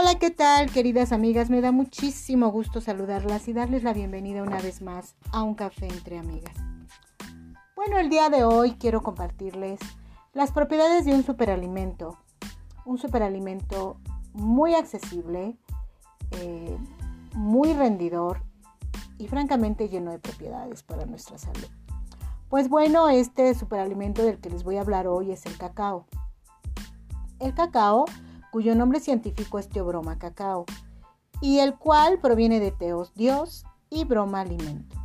Hola, ¿qué tal, queridas amigas? Me da muchísimo gusto saludarlas y darles la bienvenida una vez más a un café entre amigas. Bueno, el día de hoy quiero compartirles las propiedades de un superalimento. Un superalimento muy accesible, eh, muy rendidor y francamente lleno de propiedades para nuestra salud. Pues bueno, este superalimento del que les voy a hablar hoy es el cacao. El cacao cuyo nombre científico es Teobroma cacao, y el cual proviene de Teos, Dios, y Broma, alimento.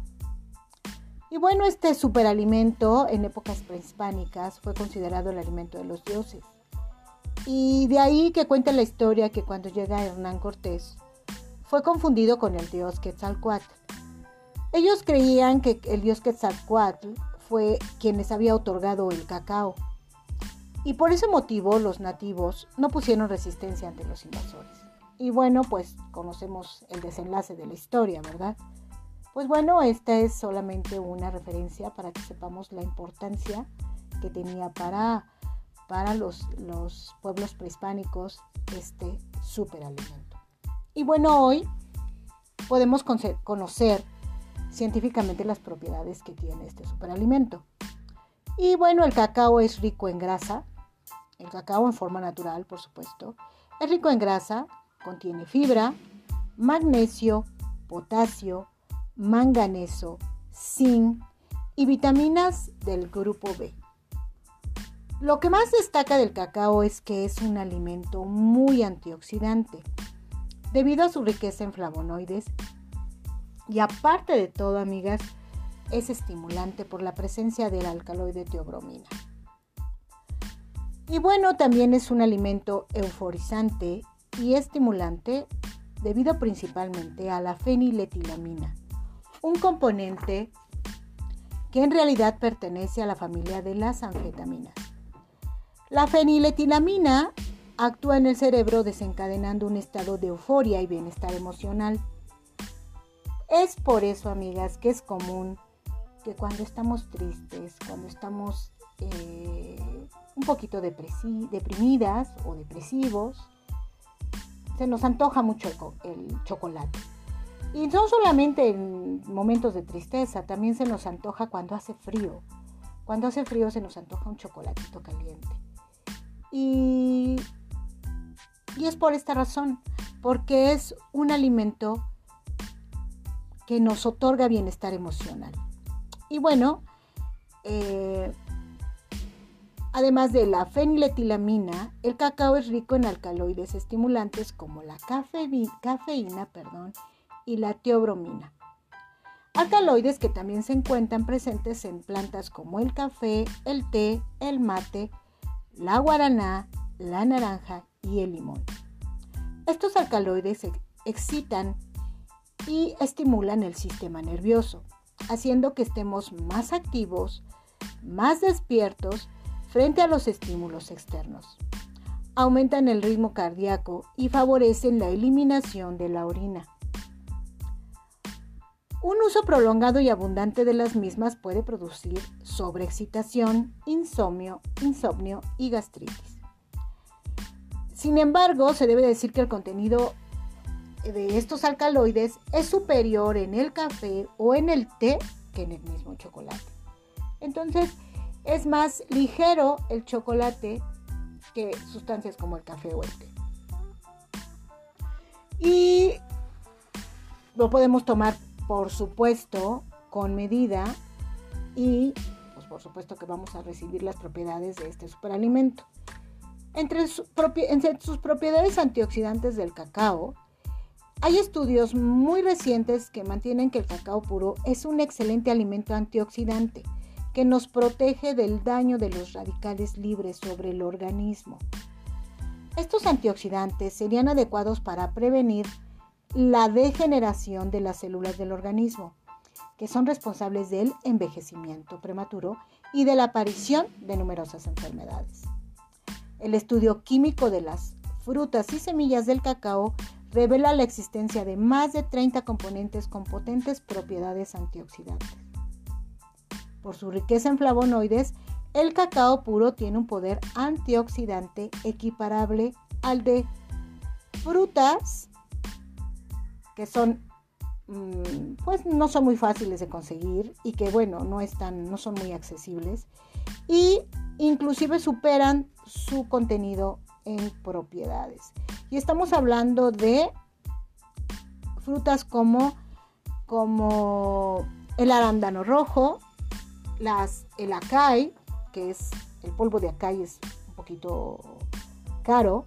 Y bueno, este superalimento en épocas prehispánicas fue considerado el alimento de los dioses. Y de ahí que cuenta la historia que cuando llega Hernán Cortés, fue confundido con el dios Quetzalcoatl. Ellos creían que el dios Quetzalcoatl fue quien les había otorgado el cacao y por ese motivo los nativos no pusieron resistencia ante los invasores. Y bueno, pues conocemos el desenlace de la historia, ¿verdad? Pues bueno, esta es solamente una referencia para que sepamos la importancia que tenía para, para los, los pueblos prehispánicos este superalimento. Y bueno, hoy podemos conocer científicamente las propiedades que tiene este superalimento. Y bueno, el cacao es rico en grasa, el cacao en forma natural, por supuesto. Es rico en grasa, contiene fibra, magnesio, potasio, manganeso, zinc y vitaminas del grupo B. Lo que más destaca del cacao es que es un alimento muy antioxidante, debido a su riqueza en flavonoides y aparte de todo, amigas, es estimulante por la presencia del alcaloide teobromina. Y bueno, también es un alimento euforizante y estimulante debido principalmente a la feniletilamina, un componente que en realidad pertenece a la familia de las anfetaminas. La feniletilamina actúa en el cerebro desencadenando un estado de euforia y bienestar emocional. Es por eso, amigas, que es común que cuando estamos tristes, cuando estamos eh, un poquito deprimidas o depresivos, se nos antoja mucho el, chocolate. Y no solamente en momentos de tristeza, también se nos antoja cuando hace frío. Cuando hace frío se nos antoja un chocolatito caliente. Y, y es por esta razón, porque es un alimento que nos otorga bienestar emocional. Y bueno, eh, Además de la feniletilamina, el cacao es rico en alcaloides estimulantes como la cafeína perdón, y la teobromina. Alcaloides que también se encuentran presentes en plantas como el café, el té, el mate, la guaraná, la naranja y el limón. Estos alcaloides excitan y estimulan el sistema nervioso, haciendo que estemos más activos, más despiertos frente a los estímulos externos. Aumentan el ritmo cardíaco y favorecen la eliminación de la orina. Un uso prolongado y abundante de las mismas puede producir sobreexcitación, insomnio, insomnio y gastritis. Sin embargo, se debe decir que el contenido de estos alcaloides es superior en el café o en el té que en el mismo chocolate. Entonces, es más ligero el chocolate que sustancias como el café o el té. Y lo podemos tomar, por supuesto, con medida y, pues por supuesto que vamos a recibir las propiedades de este superalimento. Entre, entre sus propiedades antioxidantes del cacao, hay estudios muy recientes que mantienen que el cacao puro es un excelente alimento antioxidante que nos protege del daño de los radicales libres sobre el organismo. Estos antioxidantes serían adecuados para prevenir la degeneración de las células del organismo, que son responsables del envejecimiento prematuro y de la aparición de numerosas enfermedades. El estudio químico de las frutas y semillas del cacao revela la existencia de más de 30 componentes con potentes propiedades antioxidantes. Por su riqueza en flavonoides, el cacao puro tiene un poder antioxidante equiparable al de frutas que son mm, pues no son muy fáciles de conseguir y que bueno, no están no son muy accesibles y inclusive superan su contenido en propiedades. Y estamos hablando de frutas como como el arándano rojo, las, el acai, que es el polvo de acai es un poquito caro,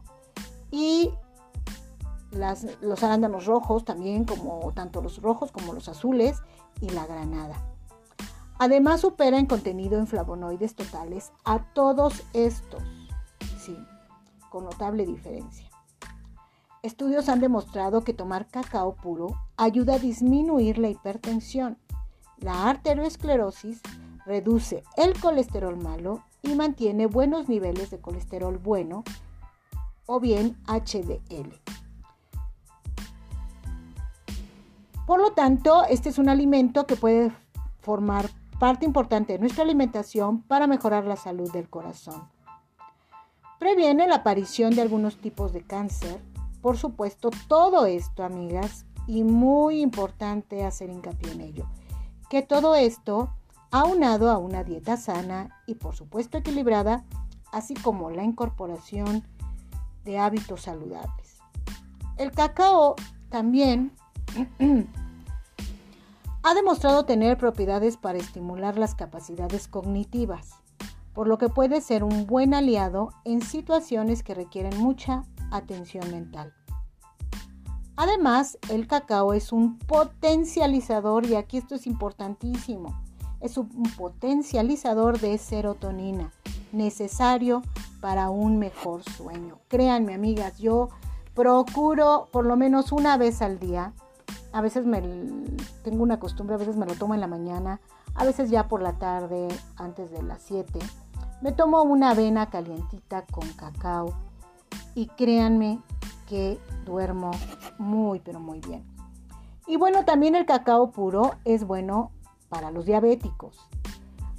y los arándanos rojos también, como tanto los rojos como los azules, y la granada. Además supera en contenido en flavonoides totales a todos estos, sí, con notable diferencia. Estudios han demostrado que tomar cacao puro ayuda a disminuir la hipertensión, la arteriosclerosis, reduce el colesterol malo y mantiene buenos niveles de colesterol bueno o bien HDL. Por lo tanto, este es un alimento que puede formar parte importante de nuestra alimentación para mejorar la salud del corazón. Previene la aparición de algunos tipos de cáncer, por supuesto, todo esto, amigas, y muy importante hacer hincapié en ello, que todo esto, aunado a una dieta sana y por supuesto equilibrada, así como la incorporación de hábitos saludables. El cacao también ha demostrado tener propiedades para estimular las capacidades cognitivas, por lo que puede ser un buen aliado en situaciones que requieren mucha atención mental. Además, el cacao es un potencializador, y aquí esto es importantísimo, es un potencializador de serotonina, necesario para un mejor sueño. Créanme, amigas, yo procuro por lo menos una vez al día. A veces me tengo una costumbre, a veces me lo tomo en la mañana, a veces ya por la tarde, antes de las 7. Me tomo una avena calientita con cacao y créanme que duermo muy pero muy bien. Y bueno, también el cacao puro es bueno para los diabéticos.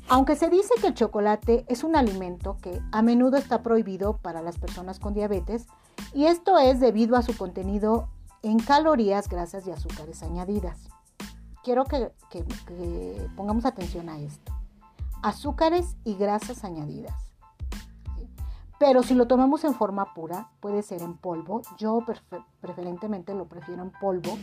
Aunque se dice que el chocolate es un alimento que a menudo está prohibido para las personas con diabetes, y esto es debido a su contenido en calorías, grasas y azúcares añadidas. Quiero que, que pongamos atención a esto. Azúcares y grasas añadidas. Pero si lo tomamos en forma pura, puede ser en polvo. Yo preferentemente lo prefiero en polvo.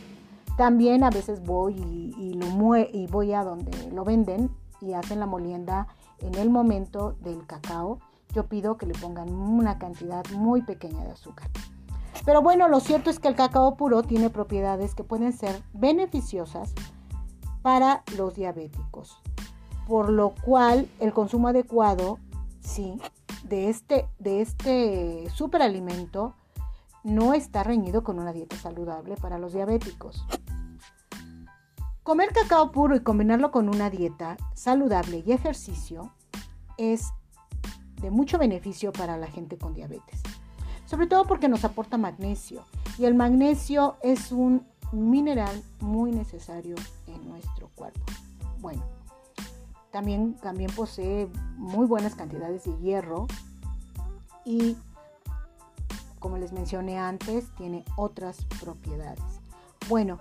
También a veces voy y, voy a donde lo venden y hacen la molienda en el momento del cacao. Yo pido que le pongan una cantidad muy pequeña de azúcar. Pero bueno, lo cierto es que el cacao puro tiene propiedades que pueden ser beneficiosas para los diabéticos. Por lo cual el consumo adecuado, sí, de este, de este superalimento no está reñido con una dieta saludable para los diabéticos. Comer cacao puro y combinarlo con una dieta saludable y ejercicio es de mucho beneficio para la gente con diabetes. Sobre todo porque nos aporta magnesio. Y el magnesio es un mineral muy necesario en nuestro cuerpo. Bueno, también, también posee muy buenas cantidades de hierro y, como les mencioné antes, tiene otras propiedades. Bueno,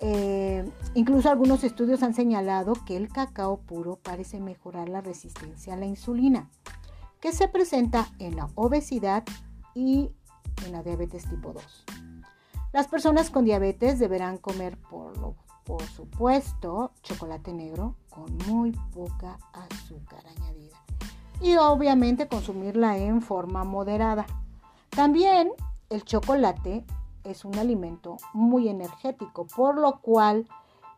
eh, incluso algunos estudios han señalado que el cacao puro parece mejorar la resistencia a la insulina, que se presenta en la obesidad y en la diabetes tipo 2. Las personas con diabetes deberán comer por lo por supuesto, chocolate negro con muy poca azúcar añadida. Y obviamente consumirla en forma moderada. También el chocolate es un alimento muy energético, por lo cual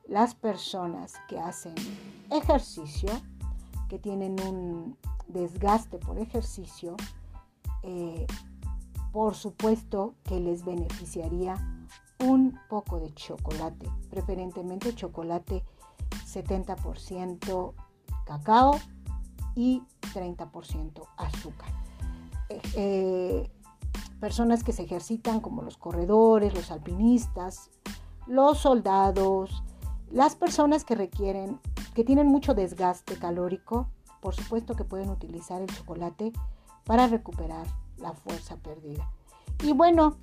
las personas que hacen ejercicio, que tienen un desgaste por ejercicio, eh, por supuesto que les beneficiaría un poco de chocolate, preferentemente chocolate 70% cacao y 30% azúcar. Eh, eh, personas que se ejercitan como los corredores, los alpinistas, los soldados, las personas que requieren, que tienen mucho desgaste calórico, por supuesto que pueden utilizar el chocolate para recuperar la fuerza perdida. Y bueno,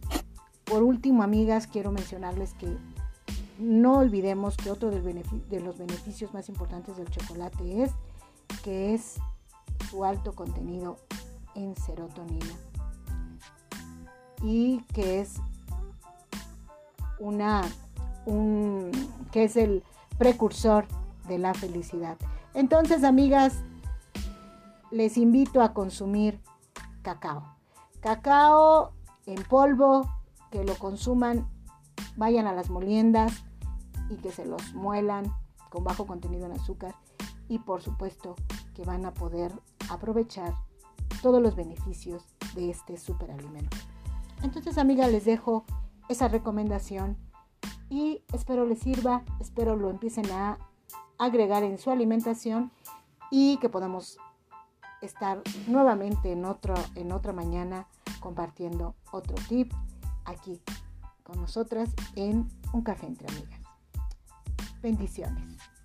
por último, amigas, quiero mencionarles que no olvidemos que otro de los beneficios más importantes del chocolate es que es su alto contenido en serotonina y que es una un, que es el precursor de la felicidad. Entonces, amigas, les invito a consumir cacao. Cacao en polvo, que lo consuman, vayan a las moliendas y que se los muelan con bajo contenido en azúcar y por supuesto que van a poder aprovechar todos los beneficios de este superalimento. Entonces, amiga, les dejo esa recomendación y espero les sirva, espero lo empiecen a agregar en su alimentación y que podamos estar nuevamente en, otro, en otra mañana compartiendo otro tip aquí con nosotras en un café entre amigas. Bendiciones.